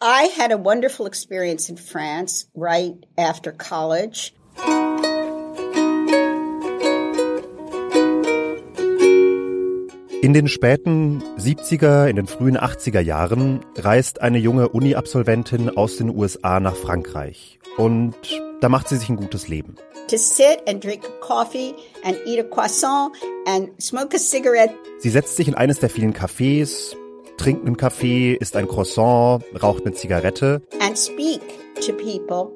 I had a wonderful experience in France right after college. In den späten 70er, in den frühen 80er Jahren reist eine junge Uni-Absolventin aus den USA nach Frankreich. Und da macht sie sich ein gutes Leben. Sie setzt sich in eines der vielen Cafés, trinkt einen Kaffee, isst ein Croissant, raucht eine Zigarette. And speak to people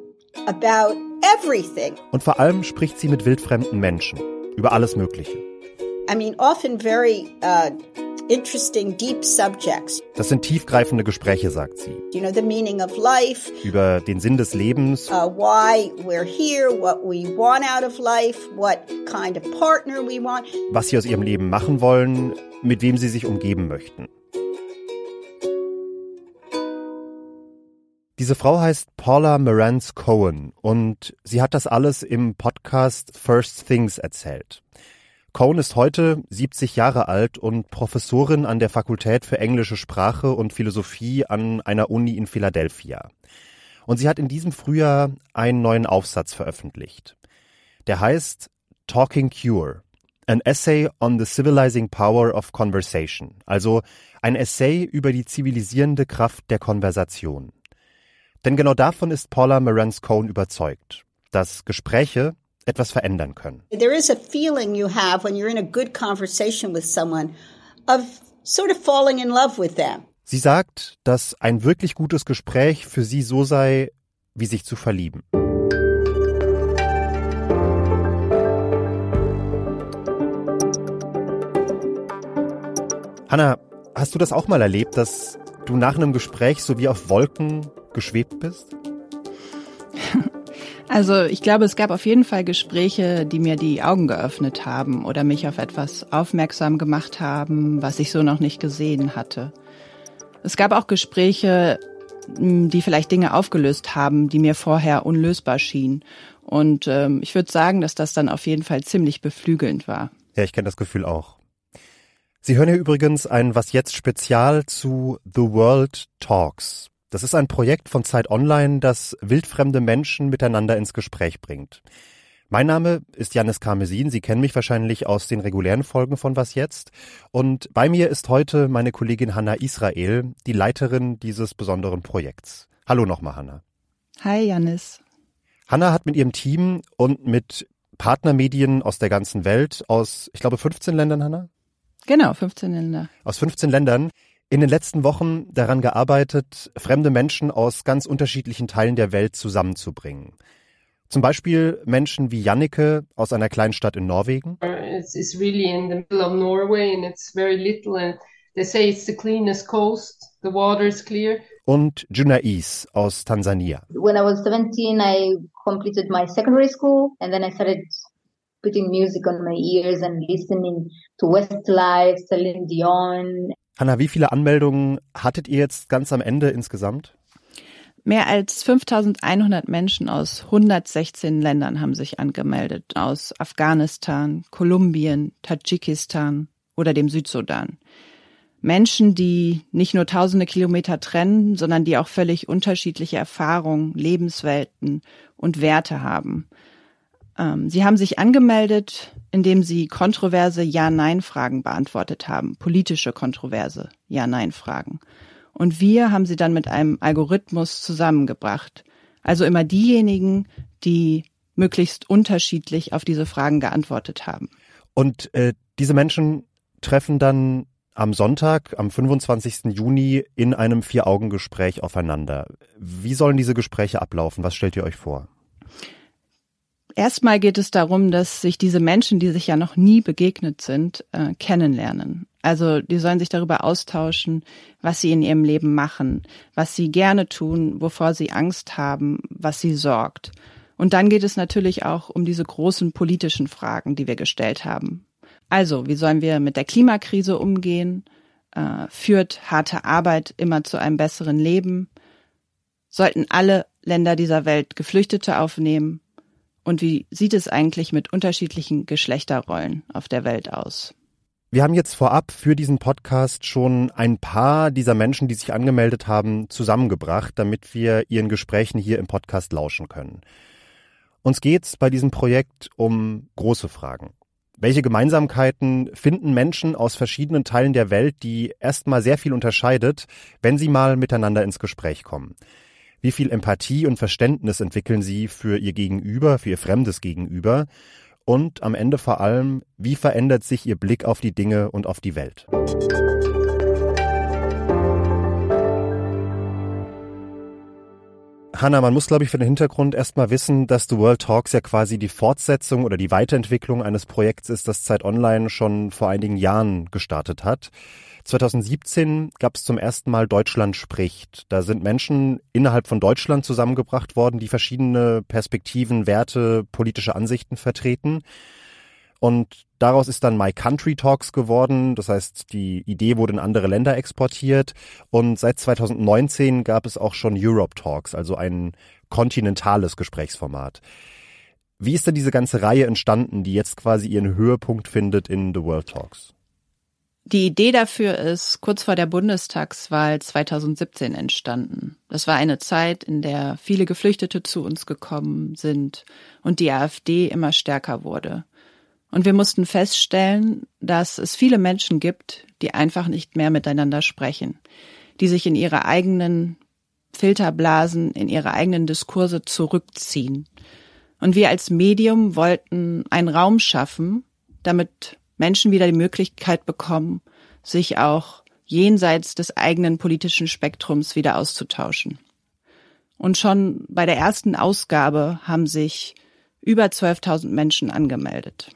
about everything. Und vor allem spricht sie mit wildfremden Menschen über alles Mögliche. I mean, often very uh, interesting, deep subjects. Das sind tiefgreifende Gespräche, sagt sie. You know, the meaning of life. Über den Sinn des Lebens. Uh, why we're here, what we want out of life, what kind of partner we want. Was sie aus ihrem Leben machen wollen, mit wem sie sich umgeben möchten. Diese Frau heißt Paula Marantz Cohen und sie hat das alles im Podcast First Things erzählt. Cohn ist heute 70 Jahre alt und Professorin an der Fakultät für englische Sprache und Philosophie an einer Uni in Philadelphia. Und sie hat in diesem Frühjahr einen neuen Aufsatz veröffentlicht. Der heißt Talking Cure, an Essay on the Civilizing Power of Conversation, also ein Essay über die zivilisierende Kraft der Konversation. Denn genau davon ist Paula Marantz Cohn überzeugt, dass Gespräche etwas verändern können. There is a feeling you have when you're in a good conversation with someone of sort of falling in love with them. Sie sagt, dass ein wirklich gutes Gespräch für sie so sei, wie sich zu verlieben. Hanna, hast du das auch mal erlebt, dass du nach einem Gespräch so wie auf Wolken geschwebt bist? Also ich glaube, es gab auf jeden Fall Gespräche, die mir die Augen geöffnet haben oder mich auf etwas aufmerksam gemacht haben, was ich so noch nicht gesehen hatte. Es gab auch Gespräche, die vielleicht Dinge aufgelöst haben, die mir vorher unlösbar schienen. Und ähm, ich würde sagen, dass das dann auf jeden Fall ziemlich beflügelnd war. Ja, ich kenne das Gefühl auch. Sie hören hier übrigens ein Was jetzt Spezial zu The World Talks. Das ist ein Projekt von Zeit Online, das wildfremde Menschen miteinander ins Gespräch bringt. Mein Name ist Janis Karmesin. Sie kennen mich wahrscheinlich aus den regulären Folgen von Was jetzt. Und bei mir ist heute meine Kollegin Hanna Israel, die Leiterin dieses besonderen Projekts. Hallo nochmal, Hanna. Hi, Janis. Hanna hat mit ihrem Team und mit Partnermedien aus der ganzen Welt, aus, ich glaube, 15 Ländern, Hanna? Genau, 15 Länder. Aus 15 Ländern in den letzten Wochen daran gearbeitet, fremde Menschen aus ganz unterschiedlichen Teilen der Welt zusammenzubringen. Zum Beispiel Menschen wie Jannike aus einer kleinen Stadt in Norwegen. It's, it's really in the middle of Norway and it's very little and they say it's the cleanest coast. The water is clear. Und Junais aus Tansania. When I was 17, I completed my secondary school and then I started putting music on my ears and listening to Westlife, Celine Dion, Hanna, wie viele Anmeldungen hattet ihr jetzt ganz am Ende insgesamt? Mehr als 5100 Menschen aus 116 Ländern haben sich angemeldet, aus Afghanistan, Kolumbien, Tadschikistan oder dem Südsudan. Menschen, die nicht nur tausende Kilometer trennen, sondern die auch völlig unterschiedliche Erfahrungen, Lebenswelten und Werte haben. Ähm, sie haben sich angemeldet, indem sie kontroverse Ja-Nein-Fragen beantwortet haben, politische kontroverse Ja-Nein-Fragen. Und wir haben sie dann mit einem Algorithmus zusammengebracht. Also immer diejenigen, die möglichst unterschiedlich auf diese Fragen geantwortet haben. Und äh, diese Menschen treffen dann am Sonntag, am 25. Juni, in einem Vier-Augen-Gespräch aufeinander. Wie sollen diese Gespräche ablaufen? Was stellt ihr euch vor? Erstmal geht es darum, dass sich diese Menschen, die sich ja noch nie begegnet sind, äh, kennenlernen. Also die sollen sich darüber austauschen, was sie in ihrem Leben machen, was sie gerne tun, wovor sie Angst haben, was sie sorgt. Und dann geht es natürlich auch um diese großen politischen Fragen, die wir gestellt haben. Also, wie sollen wir mit der Klimakrise umgehen? Äh, führt harte Arbeit immer zu einem besseren Leben? Sollten alle Länder dieser Welt Geflüchtete aufnehmen? Und wie sieht es eigentlich mit unterschiedlichen Geschlechterrollen auf der Welt aus? Wir haben jetzt vorab für diesen Podcast schon ein paar dieser Menschen, die sich angemeldet haben, zusammengebracht, damit wir ihren Gesprächen hier im Podcast lauschen können. Uns geht's bei diesem Projekt um große Fragen. Welche Gemeinsamkeiten finden Menschen aus verschiedenen Teilen der Welt, die erstmal sehr viel unterscheidet, wenn sie mal miteinander ins Gespräch kommen? Wie viel Empathie und Verständnis entwickeln sie für ihr Gegenüber, für ihr fremdes Gegenüber? und am Ende vor allem, wie verändert sich Ihr Blick auf die Dinge und auf die Welt? Hanna, man muss, glaube ich, für den Hintergrund erstmal wissen, dass The World Talks ja quasi die Fortsetzung oder die Weiterentwicklung eines Projekts ist, das Zeit Online schon vor einigen Jahren gestartet hat. 2017 gab es zum ersten Mal Deutschland spricht. Da sind Menschen innerhalb von Deutschland zusammengebracht worden, die verschiedene Perspektiven, Werte, politische Ansichten vertreten. Und daraus ist dann My Country Talks geworden. Das heißt, die Idee wurde in andere Länder exportiert. Und seit 2019 gab es auch schon Europe Talks, also ein kontinentales Gesprächsformat. Wie ist denn diese ganze Reihe entstanden, die jetzt quasi ihren Höhepunkt findet in The World Talks? Die Idee dafür ist kurz vor der Bundestagswahl 2017 entstanden. Das war eine Zeit, in der viele Geflüchtete zu uns gekommen sind und die AfD immer stärker wurde. Und wir mussten feststellen, dass es viele Menschen gibt, die einfach nicht mehr miteinander sprechen, die sich in ihre eigenen Filterblasen, in ihre eigenen Diskurse zurückziehen. Und wir als Medium wollten einen Raum schaffen, damit Menschen wieder die Möglichkeit bekommen, sich auch jenseits des eigenen politischen Spektrums wieder auszutauschen. Und schon bei der ersten Ausgabe haben sich über 12.000 Menschen angemeldet.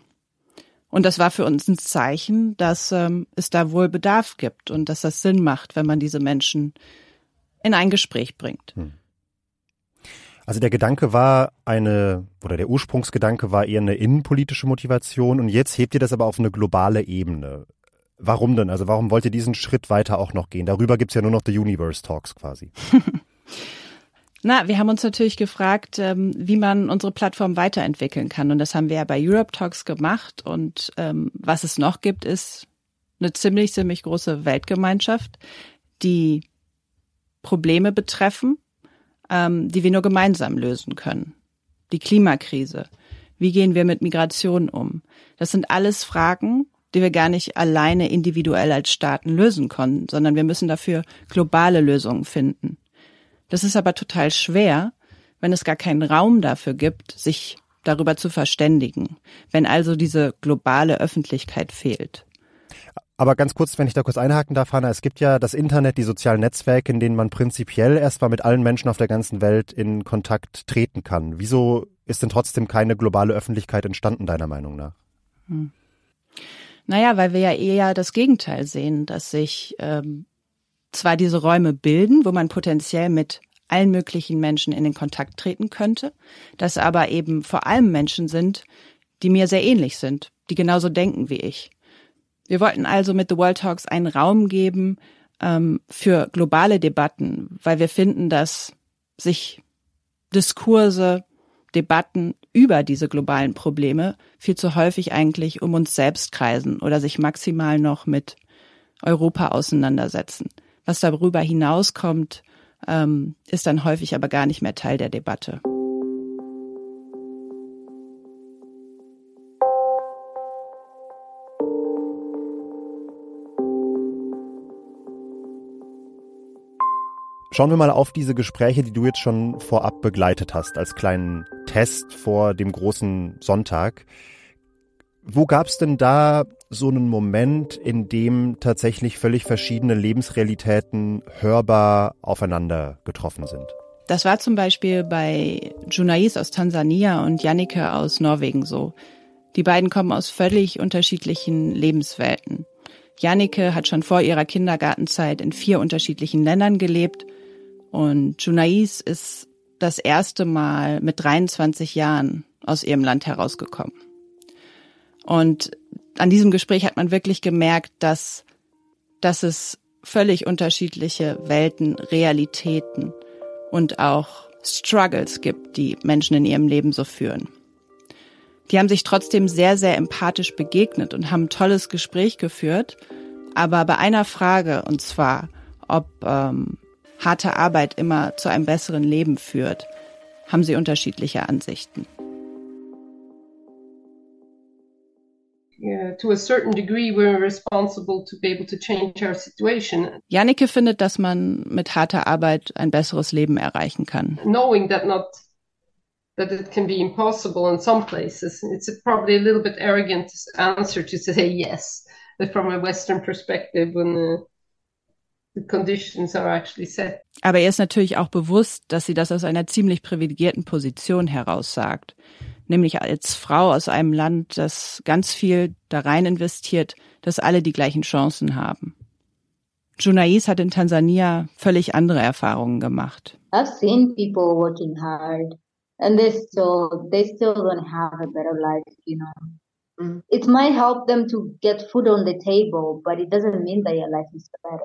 Und das war für uns ein Zeichen, dass ähm, es da wohl Bedarf gibt und dass das Sinn macht, wenn man diese Menschen in ein Gespräch bringt. Hm. Also der Gedanke war eine, oder der Ursprungsgedanke war eher eine innenpolitische Motivation und jetzt hebt ihr das aber auf eine globale Ebene. Warum denn? Also warum wollt ihr diesen Schritt weiter auch noch gehen? Darüber gibt's ja nur noch The Universe Talks quasi. Na, wir haben uns natürlich gefragt, ähm, wie man unsere Plattform weiterentwickeln kann. Und das haben wir ja bei Europe Talks gemacht. Und ähm, was es noch gibt, ist eine ziemlich, ziemlich große Weltgemeinschaft, die Probleme betreffen, ähm, die wir nur gemeinsam lösen können. Die Klimakrise. Wie gehen wir mit Migration um? Das sind alles Fragen, die wir gar nicht alleine individuell als Staaten lösen können, sondern wir müssen dafür globale Lösungen finden. Das ist aber total schwer, wenn es gar keinen Raum dafür gibt, sich darüber zu verständigen, wenn also diese globale Öffentlichkeit fehlt. Aber ganz kurz, wenn ich da kurz einhaken darf, Hanna, es gibt ja das Internet, die sozialen Netzwerke, in denen man prinzipiell erstmal mit allen Menschen auf der ganzen Welt in Kontakt treten kann. Wieso ist denn trotzdem keine globale Öffentlichkeit entstanden, deiner Meinung nach? Hm. Naja, weil wir ja eher das Gegenteil sehen, dass sich ähm, zwar diese Räume bilden, wo man potenziell mit allen möglichen Menschen in den Kontakt treten könnte, dass aber eben vor allem Menschen sind, die mir sehr ähnlich sind, die genauso denken wie ich. Wir wollten also mit The World Talks einen Raum geben ähm, für globale Debatten, weil wir finden, dass sich Diskurse, Debatten über diese globalen Probleme viel zu häufig eigentlich um uns selbst kreisen oder sich maximal noch mit Europa auseinandersetzen. Was darüber hinauskommt, ähm, ist dann häufig aber gar nicht mehr Teil der Debatte. Schauen wir mal auf diese Gespräche, die du jetzt schon vorab begleitet hast, als kleinen Test vor dem großen Sonntag. Wo gab es denn da so einen Moment, in dem tatsächlich völlig verschiedene Lebensrealitäten hörbar aufeinander getroffen sind? Das war zum Beispiel bei Junais aus Tansania und Jannike aus Norwegen so. Die beiden kommen aus völlig unterschiedlichen Lebenswelten. Jannike hat schon vor ihrer Kindergartenzeit in vier unterschiedlichen Ländern gelebt und Junais ist das erste Mal mit 23 Jahren aus ihrem Land herausgekommen. Und an diesem Gespräch hat man wirklich gemerkt, dass, dass es völlig unterschiedliche Welten, Realitäten und auch Struggles gibt, die Menschen in ihrem Leben so führen. Die haben sich trotzdem sehr, sehr empathisch begegnet und haben ein tolles Gespräch geführt. Aber bei einer Frage, und zwar, ob ähm, harte Arbeit immer zu einem besseren Leben führt, haben sie unterschiedliche Ansichten. To a certain degree we're responsible to be able to change our situation. Jannike findet, dass man mit harter Arbeit ein besseres Leben erreichen kann. Knowing that not that it can be impossible in some places. It's probably a little bit arrogant answer to say yes, from a Western perspective, when the, the conditions are actually set. Aber er ist natürlich auch bewusst, dass sie das aus einer ziemlich privilegierten Position heraus sagt nämlich als Frau aus einem Land, das ganz viel da rein investiert, dass alle die gleichen Chancen haben. Junais hat in Tansania völlig andere Erfahrungen gemacht. I've seen people working hard and they still they still don't have a better life, you know. Mm. It might help them to get food on the table, but it doesn't mean that your life is better.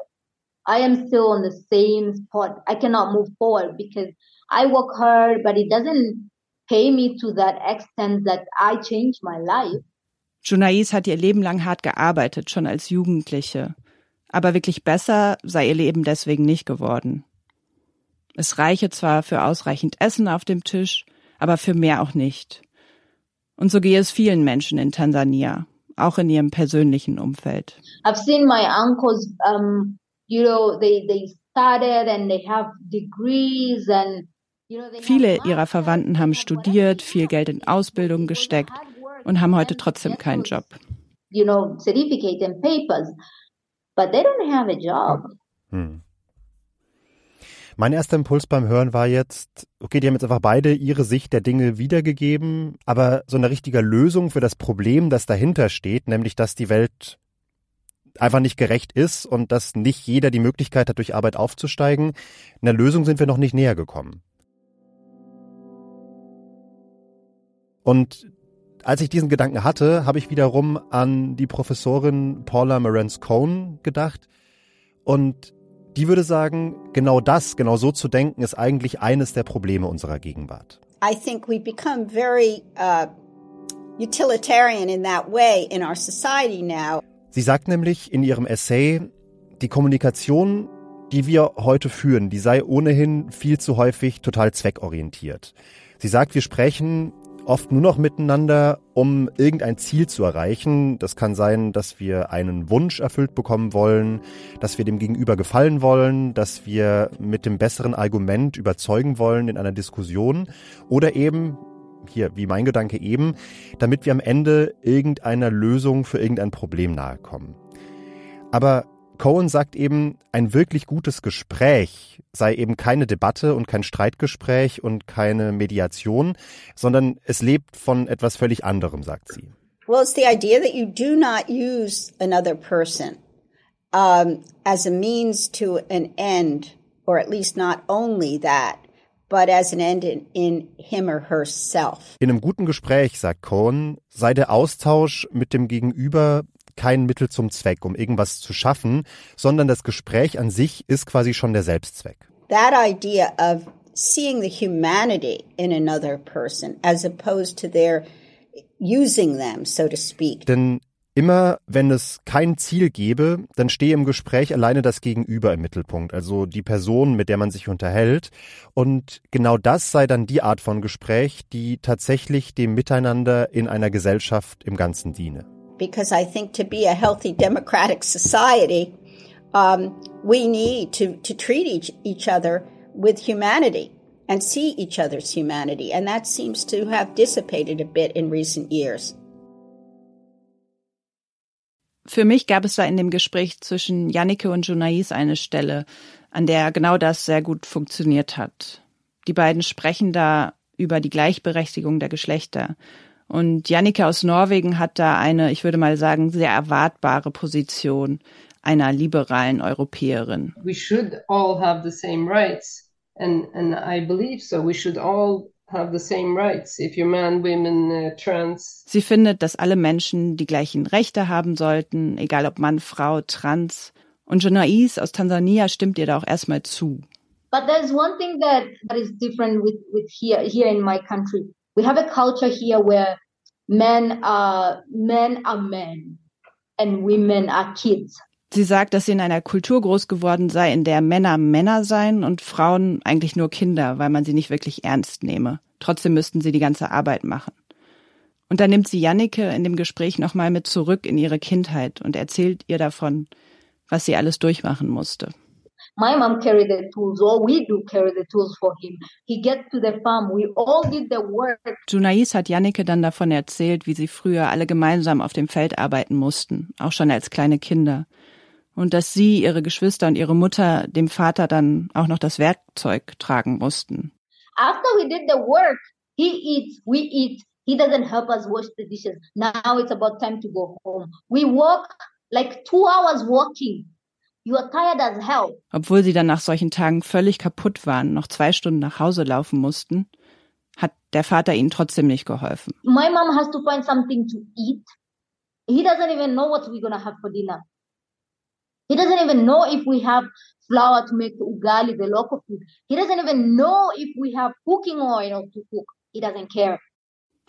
I am still on the same spot. I cannot move forward because I work hard, but it doesn't pay me to that extent that I changed my life. Junais hat ihr Leben lang hart gearbeitet, schon als Jugendliche. Aber wirklich besser sei ihr Leben deswegen nicht geworden. Es reiche zwar für ausreichend Essen auf dem Tisch, aber für mehr auch nicht. Und so gehe es vielen Menschen in Tansania, auch in ihrem persönlichen Umfeld. I've seen my uncles, um, you know, they, they started and they have degrees and Viele ihrer Verwandten haben studiert, viel Geld in Ausbildung gesteckt und haben heute trotzdem keinen Job. Hm. Mein erster Impuls beim Hören war jetzt, okay, die haben jetzt einfach beide ihre Sicht der Dinge wiedergegeben, aber so eine richtige Lösung für das Problem, das dahinter steht, nämlich dass die Welt einfach nicht gerecht ist und dass nicht jeder die Möglichkeit hat, durch Arbeit aufzusteigen, einer Lösung sind wir noch nicht näher gekommen. Und als ich diesen Gedanken hatte, habe ich wiederum an die Professorin Paula Marantz Cohn gedacht. Und die würde sagen, genau das, genau so zu denken, ist eigentlich eines der Probleme unserer Gegenwart. I think we become very uh, utilitarian in that way in our society now. Sie sagt nämlich in ihrem Essay, die Kommunikation, die wir heute führen, die sei ohnehin viel zu häufig total zweckorientiert. Sie sagt, wir sprechen oft nur noch miteinander, um irgendein Ziel zu erreichen. Das kann sein, dass wir einen Wunsch erfüllt bekommen wollen, dass wir dem Gegenüber gefallen wollen, dass wir mit dem besseren Argument überzeugen wollen in einer Diskussion oder eben, hier wie mein Gedanke eben, damit wir am Ende irgendeiner Lösung für irgendein Problem nahe kommen. Aber Cohen sagt eben, ein wirklich gutes Gespräch sei eben keine Debatte und kein Streitgespräch und keine Mediation, sondern es lebt von etwas völlig anderem, sagt sie. Well, it's the idea that you do not use another person um, as a means to an end, or at least not only that, but as an end in, in him or herself. In einem guten Gespräch, sagt Cohen, sei der Austausch mit dem Gegenüber kein Mittel zum Zweck, um irgendwas zu schaffen, sondern das Gespräch an sich ist quasi schon der Selbstzweck. That idea of seeing the humanity in another person as opposed to their using them, so to speak. Denn immer wenn es kein Ziel gäbe, dann stehe im Gespräch alleine das Gegenüber im Mittelpunkt, also die Person, mit der man sich unterhält. Und genau das sei dann die Art von Gespräch, die tatsächlich dem Miteinander in einer Gesellschaft im Ganzen diene. Because I think to be a healthy democratic society, um, we need to, to treat each, each other with humanity and see each other's humanity. And that seems to have dissipated a bit in recent years. Für mich gab es da in dem Gespräch zwischen Jannike und Junais eine Stelle, an der genau das sehr gut funktioniert hat. Die beiden sprechen da über die Gleichberechtigung der Geschlechter Und Jannike aus Norwegen hat da eine, ich würde mal sagen, sehr erwartbare Position einer liberalen Europäerin. We should all have the same rights. And, and I believe so. We should all have the same rights. If you're man, women, uh, trans. Sie findet, dass alle Menschen die gleichen Rechte haben sollten, egal ob Mann, Frau, trans. Und Jonais aus Tansania stimmt ihr da auch erstmal zu. But there's one thing that, that is different with, with here, here in my country. We have a culture here where men are men are men and women are kids. Sie sagt, dass sie in einer Kultur groß geworden sei, in der Männer Männer seien und Frauen eigentlich nur Kinder, weil man sie nicht wirklich ernst nehme. Trotzdem müssten sie die ganze Arbeit machen. Und dann nimmt sie Jannike in dem Gespräch nochmal mit zurück in ihre Kindheit und erzählt ihr davon, was sie alles durchmachen musste. My mom carried the tools, or we do carry the tools for him. He gets to the farm, we all did the work. Junais hat Jannike dann davon erzählt, wie sie früher alle gemeinsam auf dem Feld arbeiten mussten, auch schon als kleine Kinder und dass sie, ihre Geschwister und ihre Mutter dem Vater dann auch noch das Werkzeug tragen mussten. After we did the work, he eats, we eat. He doesn't help us wash the dishes. Now it's about time to go home. We walk like two hours walking. You are tired as hell. Obwohl sie dann nach solchen Tagen völlig kaputt waren, noch zwei Stunden nach Hause laufen mussten, hat der Vater ihnen trotzdem nicht geholfen. My mom has to find something to eat. He doesn't even know what we're gonna have for dinner. He doesn't even know if we have flour to make ugali, the local food. He doesn't even know if we have cooking oil to cook. He doesn't care.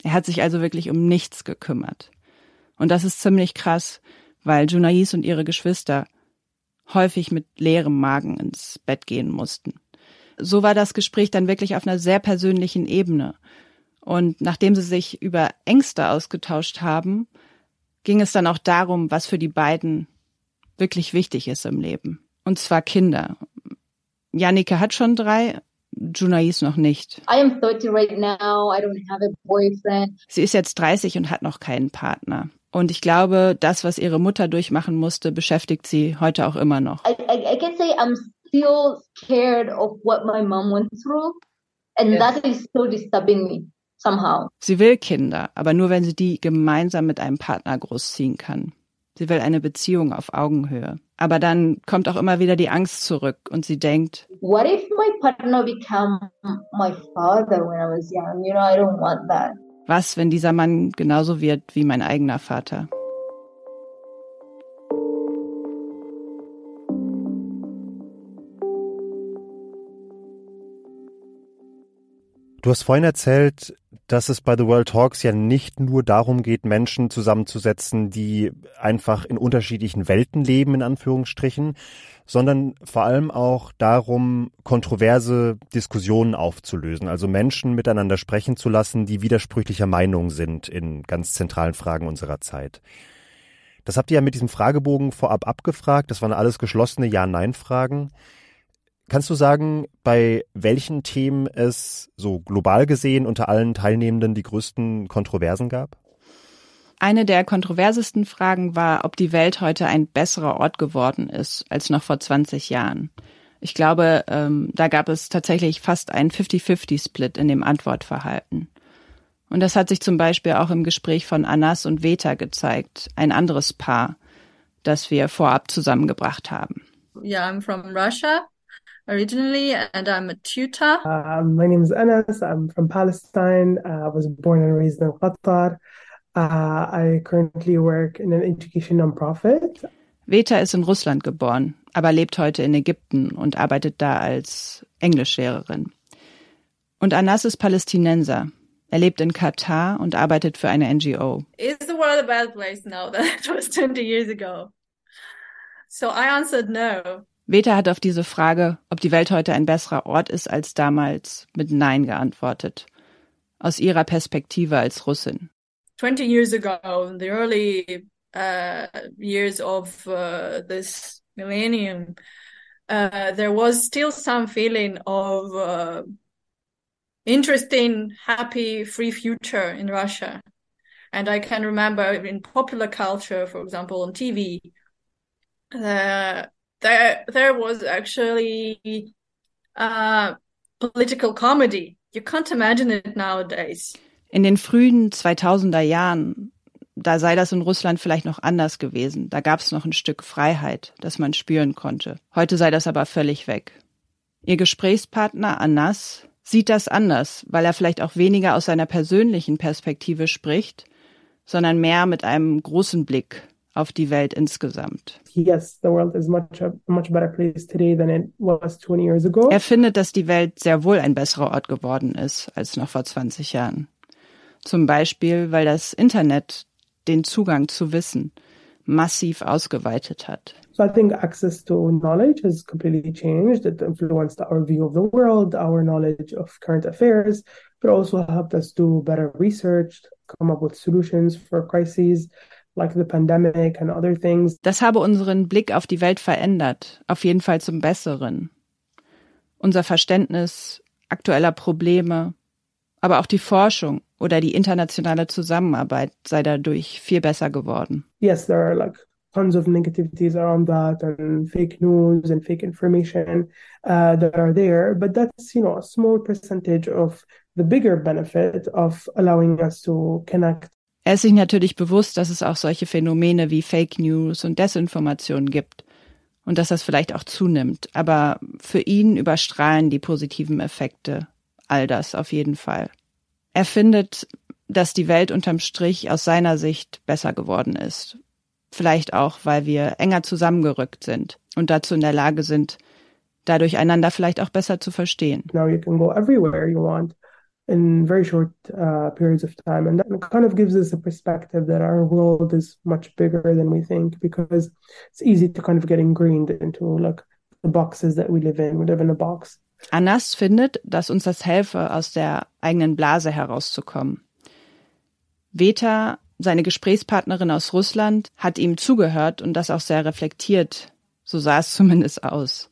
Er hat sich also wirklich um nichts gekümmert. Und das ist ziemlich krass, weil Junais und ihre Geschwister häufig mit leerem Magen ins Bett gehen mussten. So war das Gespräch dann wirklich auf einer sehr persönlichen Ebene. Und nachdem sie sich über Ängste ausgetauscht haben, ging es dann auch darum, was für die beiden wirklich wichtig ist im Leben. Und zwar Kinder. Jannike hat schon drei, Junais noch nicht. I am 30 right now. I don't have a boyfriend. Sie ist jetzt 30 und hat noch keinen Partner. Und ich glaube, das, was ihre Mutter durchmachen musste, beschäftigt sie heute auch immer noch. I, I, I can say I'm still scared of what my mom went through. And yes. that is still disturbing me somehow. Sie will Kinder, aber nur wenn sie die gemeinsam mit einem Partner großziehen kann. Sie will eine Beziehung auf Augenhöhe. Aber dann kommt auch immer wieder die Angst zurück und sie denkt, What if my partner become my father when I was young? You know, I don't want that. Was, wenn dieser Mann genauso wird wie mein eigener Vater? Du hast vorhin erzählt, dass es bei The World Talks ja nicht nur darum geht, Menschen zusammenzusetzen, die einfach in unterschiedlichen Welten leben, in Anführungsstrichen, sondern vor allem auch darum, kontroverse Diskussionen aufzulösen, also Menschen miteinander sprechen zu lassen, die widersprüchlicher Meinung sind in ganz zentralen Fragen unserer Zeit. Das habt ihr ja mit diesem Fragebogen vorab abgefragt. Das waren alles geschlossene Ja-Nein-Fragen. Kannst du sagen, bei welchen Themen es so global gesehen unter allen Teilnehmenden die größten Kontroversen gab? Eine der kontroversesten Fragen war, ob die Welt heute ein besserer Ort geworden ist als noch vor 20 Jahren. Ich glaube, ähm, da gab es tatsächlich fast einen 50-50-Split in dem Antwortverhalten. Und das hat sich zum Beispiel auch im Gespräch von Anas und Veta gezeigt, ein anderes Paar, das wir vorab zusammengebracht haben. Yeah, I'm from Russia originally, and I'm a tutor. Uh, my name is Anas. I'm from Palestine. Uh, I was born and raised in Qatar. Uh, I currently work in an education nonprofit. Veta ist in Russland geboren, aber lebt heute in Ägypten und arbeitet da als Englischlehrerin. Und Anas ist Palästinenser. Er lebt in Katar und arbeitet für eine NGO. Is the world a bad place now that it was 20 years ago? So I answered no. Veta hat auf diese Frage, ob die Welt heute ein besserer Ort ist als damals, mit Nein geantwortet. Aus ihrer Perspektive als Russin. 20 years ago, in the early uh, years of uh, this millennium, uh, there was still some feeling of uh, interesting, happy, free future in Russia. And I can remember in popular culture, for example, on TV, uh, there there was actually uh, political comedy. You can't imagine it nowadays. In den frühen 2000er Jahren, da sei das in Russland vielleicht noch anders gewesen. Da gab es noch ein Stück Freiheit, das man spüren konnte. Heute sei das aber völlig weg. Ihr Gesprächspartner Anas sieht das anders, weil er vielleicht auch weniger aus seiner persönlichen Perspektive spricht, sondern mehr mit einem großen Blick auf die Welt insgesamt. Yes, the world is much a much better place today than it was 20 years ago. Er findet, dass die Welt sehr wohl ein besserer Ort geworden ist als noch vor 20 Jahren. Zum Beispiel, weil das Internet den Zugang zu Wissen massiv ausgeweitet hat. So I think access to knowledge has completely changed. It influenced our view of the world, our knowledge of current affairs, but also helped us do better research, come up with solutions for crises like the pandemic and other things. Das habe unseren Blick auf die Welt verändert, auf jeden Fall zum Besseren. Unser Verständnis aktueller Probleme, aber auch die Forschung oder die internationale Zusammenarbeit sei dadurch viel besser geworden. Yes, there are like tons of negativities around that and fake news and fake information uh, that are there, but that's you know a small percentage of the bigger benefit of allowing us to connect. Er ist sich natürlich bewusst, dass es auch solche Phänomene wie Fake News und Desinformation gibt und dass das vielleicht auch zunimmt. Aber für ihn überstrahlen die positiven Effekte all das auf jeden Fall. Er findet, dass die Welt unterm Strich aus seiner Sicht besser geworden ist. Vielleicht auch, weil wir enger zusammengerückt sind und dazu in der Lage sind, dadurch einander vielleicht auch besser zu verstehen. Now you can go everywhere you want in very short uh, periods of time. And that kind of gives us a perspective that our world is much bigger than we think because it's easy to kind of get ingrained into like the boxes that we live in. We live in a box. Anas findet, dass uns das helfe, aus der eigenen Blase herauszukommen. Veta, seine Gesprächspartnerin aus Russland, hat ihm zugehört und das auch sehr reflektiert. So sah es zumindest aus.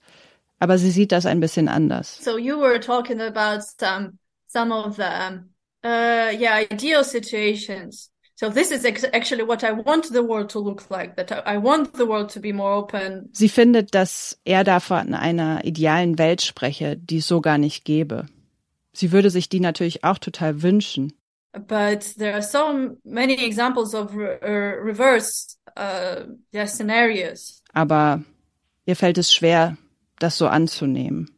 Aber sie sieht das ein bisschen anders. So you were talking about some some of the uh, yeah ideal situations. So this is actually what I want the world to look like. That I want the world to be more open. Sie findet, dass er da von einer idealen Welt spreche, die es so gar nicht gäbe. Sie würde sich die natürlich auch total wünschen. But there are so many examples of re uh, reverse uh, yeah, scenarios. Aber ihr fällt es schwer, das so anzunehmen.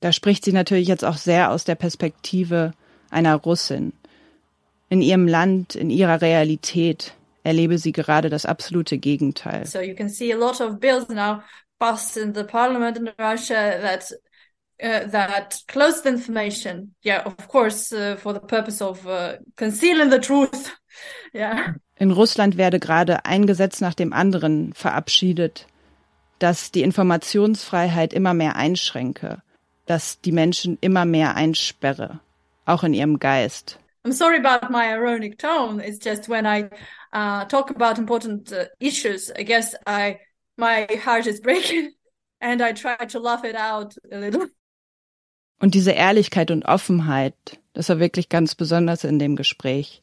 Da spricht sie natürlich jetzt auch sehr aus der Perspektive einer Russin. In ihrem Land, in ihrer Realität erlebe sie gerade das absolute Gegenteil. So you can see a lot of bills now passed in the parliament in Russia that uh, that close the information. Yeah, of course, uh, for the purpose of uh, concealing the truth. yeah. In Russland werde gerade ein Gesetz nach dem anderen verabschiedet, das die Informationsfreiheit immer mehr einschränke dass die Menschen immer mehr einsperre, auch in ihrem Geist. I'm sorry about my ironic tone. It's just when I uh, talk about important uh, issues, I guess I my heart is breaking and I try to laugh it out a little. Und diese Ehrlichkeit und Offenheit, das war wirklich ganz besonders in dem Gespräch,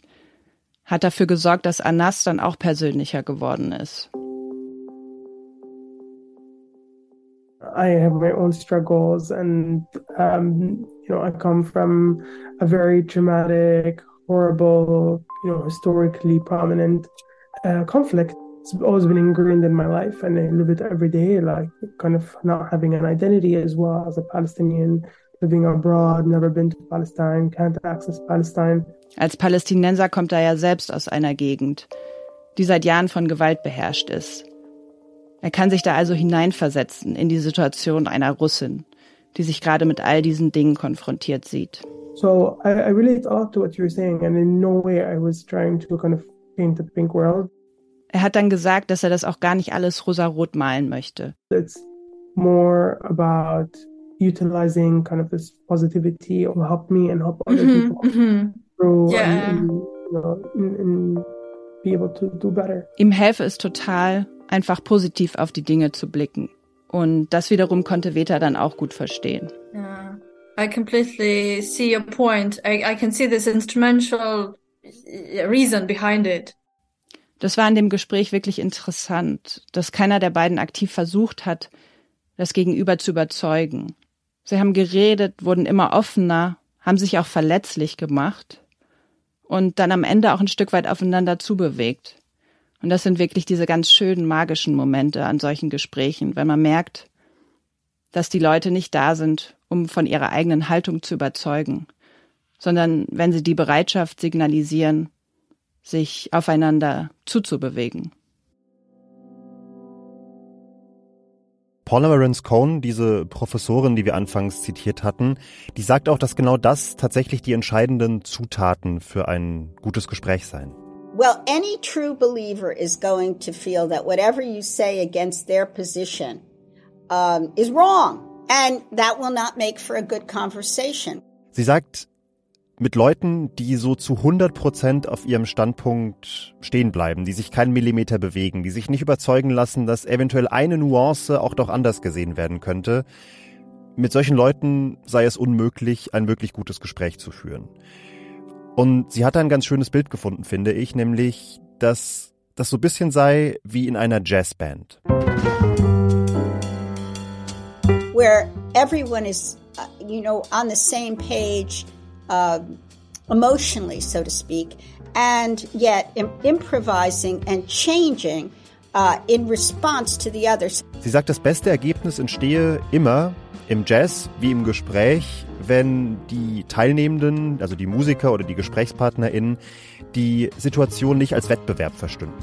hat dafür gesorgt, dass Anas dann auch persönlicher geworden ist. I have my own struggles, and um, you know, I come from a very traumatic, horrible, you know, historically prominent uh, conflict. It's always been ingrained in my life, and I live it every day, like kind of not having an identity as well as a Palestinian, living abroad, never been to Palestine, can't access Palestine. Als Palästinenser kommt er ja selbst aus einer Gegend, die seit Jahren von Gewalt beherrscht ist. Er kann sich da also hineinversetzen in die Situation einer Russin, die sich gerade mit all diesen Dingen konfrontiert sieht. So I, I relate a lot to what you're saying, and in no way I was trying to kind of paint a pink world. Er hat dann gesagt, dass er das auch gar nicht alles rosarot malen möchte. It's more about utilizing kind of this positivity to help me and help other mm -hmm, people mm -hmm. through yeah. and, and, you know, and, and be able to do better. Ihm helfe es total, einfach positiv auf die Dinge zu blicken. Und das wiederum konnte Veta dann auch gut verstehen. Yeah. I completely see your point. I, I can see this instrumental reason behind it. Das war in dem Gespräch wirklich interessant, dass keiner der beiden aktiv versucht hat, das Gegenüber zu überzeugen. Sie haben geredet, wurden immer offener, haben sich auch verletzlich gemacht und dann am Ende auch ein Stück weit aufeinander zubewegt. Und das sind wirklich diese ganz schönen magischen Momente an solchen Gesprächen, wenn man merkt, dass die Leute nicht da sind, um von ihrer eigenen Haltung zu überzeugen, sondern wenn sie die Bereitschaft signalisieren, sich aufeinander zuzubewegen. Paula Marance Cohn, diese Professorin, die wir anfangs zitiert hatten, die sagt auch, dass genau das tatsächlich die entscheidenden Zutaten für ein gutes Gespräch seien. Well, any true believer is going to feel that whatever you say against their position um, is wrong. And that will not make for a good conversation. Sie sagt, mit Leuten, die so zu 100 Prozent auf ihrem Standpunkt stehen bleiben, die sich keinen Millimeter bewegen, die sich nicht überzeugen lassen, dass eventuell eine Nuance auch doch anders gesehen werden könnte. Mit solchen Leuten sei es unmöglich, ein wirklich gutes Gespräch zu führen. Und sie hat ein ganz schönes Bild gefunden, finde ich, nämlich, dass das so ein bisschen sei wie in einer Jazzband. Where everyone is, uh, you know, on the same page uh, emotionally, so to speak, and yet Im improvising and changing uh, in response to the others. Sie sagt, das beste Ergebnis entstehe immer im Jazz wie im Gespräch, wenn die Teilnehmenden, also die Musiker oder die GesprächspartnerInnen, die Situation nicht als Wettbewerb verstünden.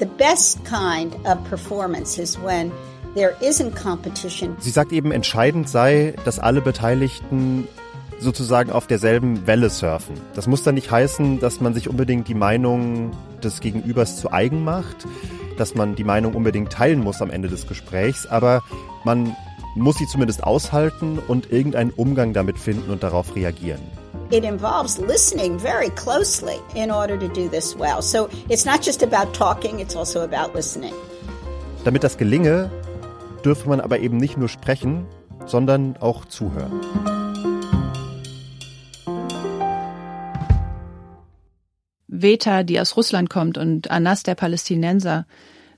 The best kind of performance is when there isn't competition. Sie sagt eben, entscheidend sei, dass alle Beteiligten sozusagen auf derselben Welle surfen. Das muss dann nicht heißen, dass man sich unbedingt die Meinung des Gegenübers zu eigen macht, dass man die Meinung unbedingt teilen muss am Ende des Gesprächs, aber man muss sie zumindest aushalten und irgendeinen Umgang damit finden und darauf reagieren. It involves listening very closely in order to do this well. So it's not just about talking, it's also about listening. Damit das gelinge, dürfe man aber eben nicht nur sprechen, sondern auch zuhören. Veta, die aus Russland kommt, und Anas, der Palästinenser,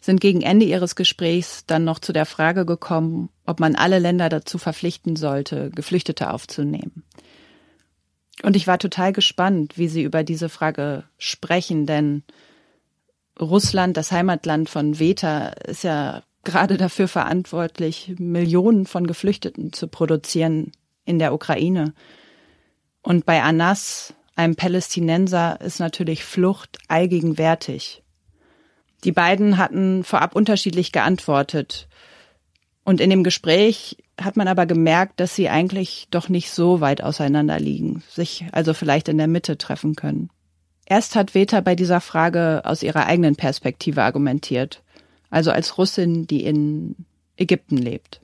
sind gegen Ende ihres Gesprächs dann noch zu der Frage gekommen, ob man alle Länder dazu verpflichten sollte, Geflüchtete aufzunehmen. Und ich war total gespannt, wie sie über diese Frage sprechen, denn Russland, das Heimatland von Veta, ist ja gerade dafür verantwortlich, Millionen von Geflüchteten zu produzieren in der Ukraine. Und bei Anas einem Palästinenser ist natürlich Flucht allgegenwärtig. Die beiden hatten vorab unterschiedlich geantwortet. Und in dem Gespräch hat man aber gemerkt, dass sie eigentlich doch nicht so weit auseinander liegen, sich also vielleicht in der Mitte treffen können. Erst hat Veta bei dieser Frage aus ihrer eigenen Perspektive argumentiert, also als Russin, die in Ägypten lebt.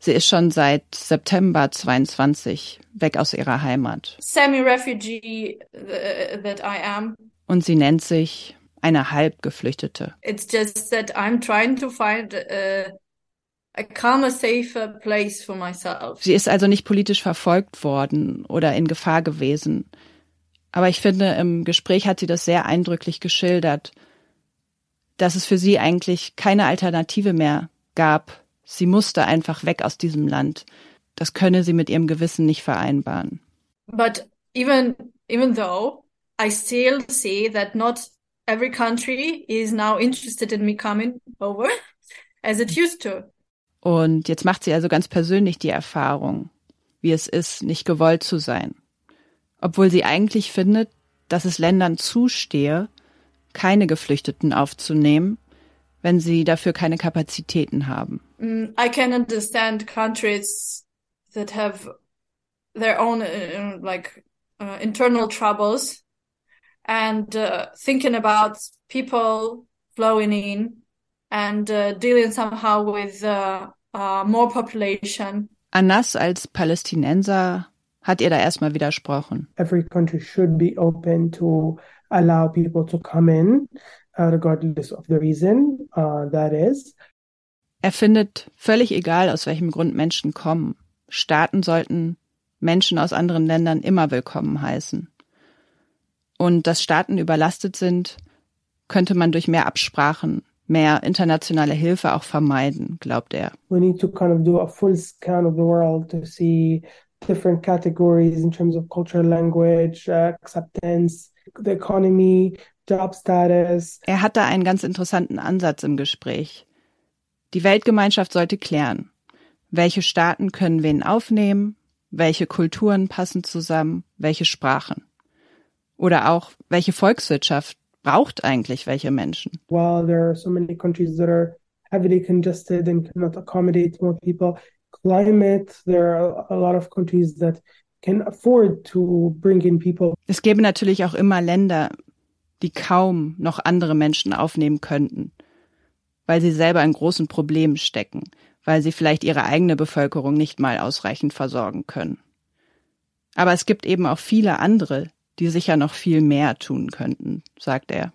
Sie ist schon seit September 22 weg aus ihrer Heimat. Semi-refugee uh, that I am. Und sie nennt sich eine Halbgeflüchtete. It's just that I'm trying to find a, a calmer, safer place for myself. Sie ist also nicht politisch verfolgt worden oder in Gefahr gewesen. Aber ich finde, im Gespräch hat sie das sehr eindrücklich geschildert, dass es für sie eigentlich keine Alternative mehr gab, Sie musste einfach weg aus diesem Land. Das könne sie mit ihrem Gewissen nicht vereinbaren. But even even though I still see that not every country is now interested in me coming over as it used to. Und jetzt macht sie also ganz persönlich die Erfahrung, wie es ist, nicht gewollt zu sein. Obwohl sie eigentlich findet, dass es Ländern zustehe, keine Geflüchteten aufzunehmen, wenn sie dafür keine Kapazitäten haben. Mm, I can understand countries that have their own uh, like uh, internal troubles and uh, thinking about people flowing in and uh, dealing somehow with uh, uh, more population. Anas als Palästinenser hat ihr da erstmal widersprochen. Every country should be open to allow people to come in, regardless of the reason that is. Er findet völlig egal, aus welchem Grund Menschen kommen. Staaten sollten Menschen aus anderen Ländern immer willkommen heißen. Und dass Staaten überlastet sind, könnte man durch mehr Absprachen, mehr internationale Hilfe auch vermeiden, glaubt er. We need to kind of do a full scan of the world to see different categories in terms of culture, language, uh, acceptance, the economy, job status. Er hat da einen ganz interessanten Ansatz im Gespräch. Die Weltgemeinschaft sollte klären, welche Staaten können wen aufnehmen, welche Kulturen passen zusammen, welche Sprachen. Oder auch, welche Volkswirtschaft braucht eigentlich welche Menschen. While there are so many countries that are heavily congested and cannot accommodate more people. Climate, there are a lot of countries that can afford to bring in people. Es gäbe natürlich auch immer Länder, die kaum noch andere Menschen aufnehmen könnten, weil sie selber in großen Problemen stecken, weil sie vielleicht ihre eigene Bevölkerung nicht mal ausreichend versorgen können. Aber es gibt eben auch viele andere, die sicher noch viel mehr tun könnten, sagt er.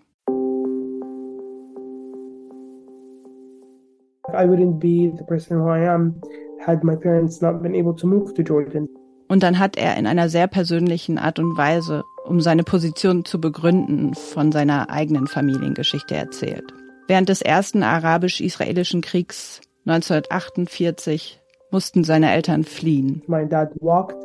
I wouldn't be the person who I am had my parents not been able to move to Jordan. Und dann hat er in einer sehr persönlichen Art und Weise, um seine Position zu begründen, von seiner eigenen Familiengeschichte erzählt. Während des ersten arabisch-israelischen Kriegs 1948 mussten seine Eltern fliehen. My dad walked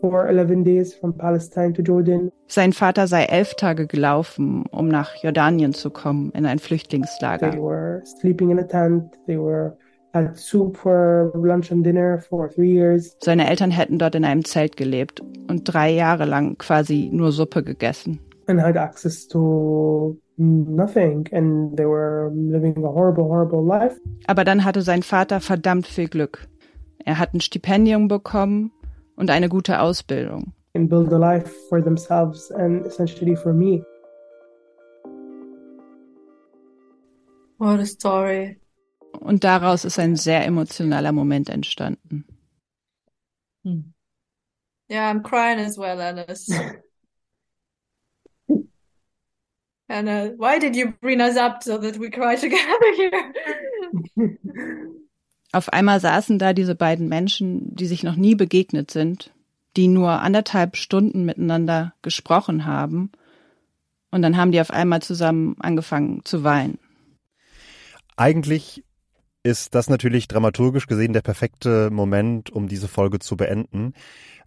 for 11 days from Palestine to Jordan. Sein Vater sei elf Tage gelaufen, um nach Jordanien zu kommen, in ein Flüchtlingslager. They were sleeping in a tent. They were had soup for lunch and dinner for three years. Seine Eltern hätten dort in einem Zelt gelebt und drei Jahre lang quasi nur Suppe gegessen. And had access to nothing and they were living a horrible, horrible life. Aber dann hatte sein Vater verdammt viel Glück. Er hat ein Stipendium bekommen und eine gute Ausbildung. And build a life for themselves and essentially for me. What a story. Und daraus ist ein sehr emotionaler Moment entstanden. Hm. Yeah, I'm crying as well, Alice. Anna, why did you bring us up so that we cry together here? Auf einmal saßen da diese beiden Menschen, die sich noch nie begegnet sind, die nur anderthalb Stunden miteinander gesprochen haben. Und dann haben die auf einmal zusammen angefangen zu weinen. Eigentlich ist das natürlich dramaturgisch gesehen der perfekte Moment, um diese Folge zu beenden.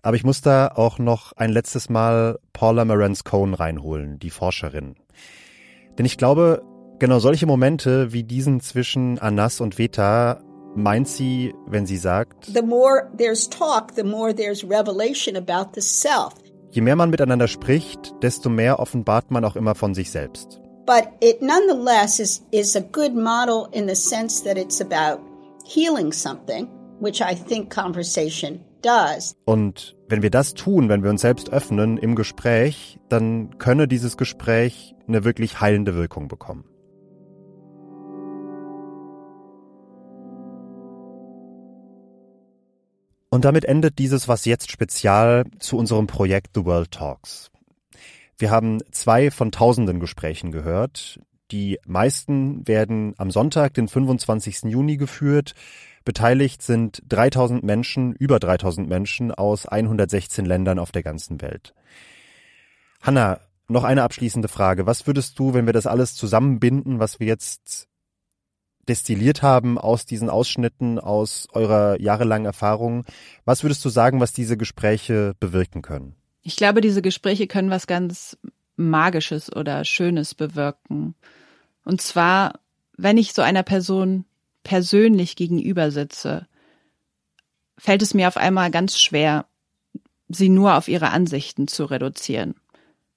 Aber ich muss da auch noch ein letztes Mal Paula Marantz Cohn reinholen, die Forscherin. Denn ich glaube, genau solche Momente wie diesen zwischen Anas und Veta meint sie, wenn sie sagt, The more there's talk, the more there's revelation about the self. Je mehr man miteinander spricht, desto mehr offenbart man auch immer von sich selbst. But it nonetheless is, is a good model in the sense that it's about healing something, which I think conversation. Und wenn wir das tun, wenn wir uns selbst öffnen im Gespräch, dann könne dieses Gespräch eine wirklich heilende Wirkung bekommen. Und damit endet dieses Was jetzt Spezial zu unserem Projekt The World Talks. Wir haben zwei von tausenden Gesprächen gehört. Die meisten werden am Sonntag, den 25. Juni geführt. Beteiligt sind 3000 Menschen, über 3000 Menschen aus 116 Ländern auf der ganzen Welt. Hanna, noch eine abschließende Frage. Was würdest du, wenn wir das alles zusammenbinden, was wir jetzt destilliert haben aus diesen Ausschnitten, aus eurer jahrelangen Erfahrung. Was würdest du sagen, was diese Gespräche bewirken können? Ich glaube, diese Gespräche können was ganz Magisches oder Schönes bewirken. Und zwar, wenn ich so einer Person persönlich gegenüber sitze, fällt es mir auf einmal ganz schwer, sie nur auf ihre Ansichten zu reduzieren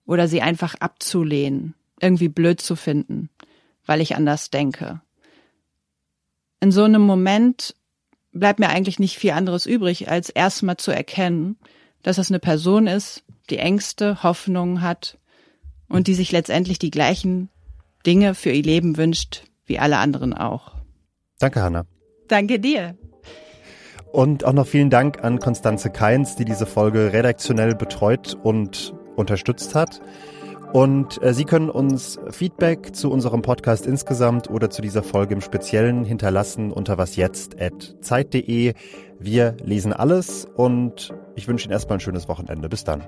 oder sie einfach abzulehnen, irgendwie blöd zu finden, weil ich anders denke in so einem Moment bleibt mir eigentlich nicht viel anderes übrig, als erstmal zu erkennen, dass es eine Person ist, die Ängste, Hoffnungen hat und die sich letztendlich die gleichen Dinge für ihr Leben wünscht, wie alle anderen auch. Danke, Hanna. Danke dir. Und auch noch vielen Dank an Konstanze Keins, die diese Folge redaktionell betreut und unterstützt hat. Und äh, Sie können uns Feedback zu unserem Podcast insgesamt oder zu dieser Folge im Speziellen hinterlassen unter wasjetzt.zeit.de. Wir lesen alles und ich wünsche Ihnen erstmal ein schönes Wochenende. Bis dann.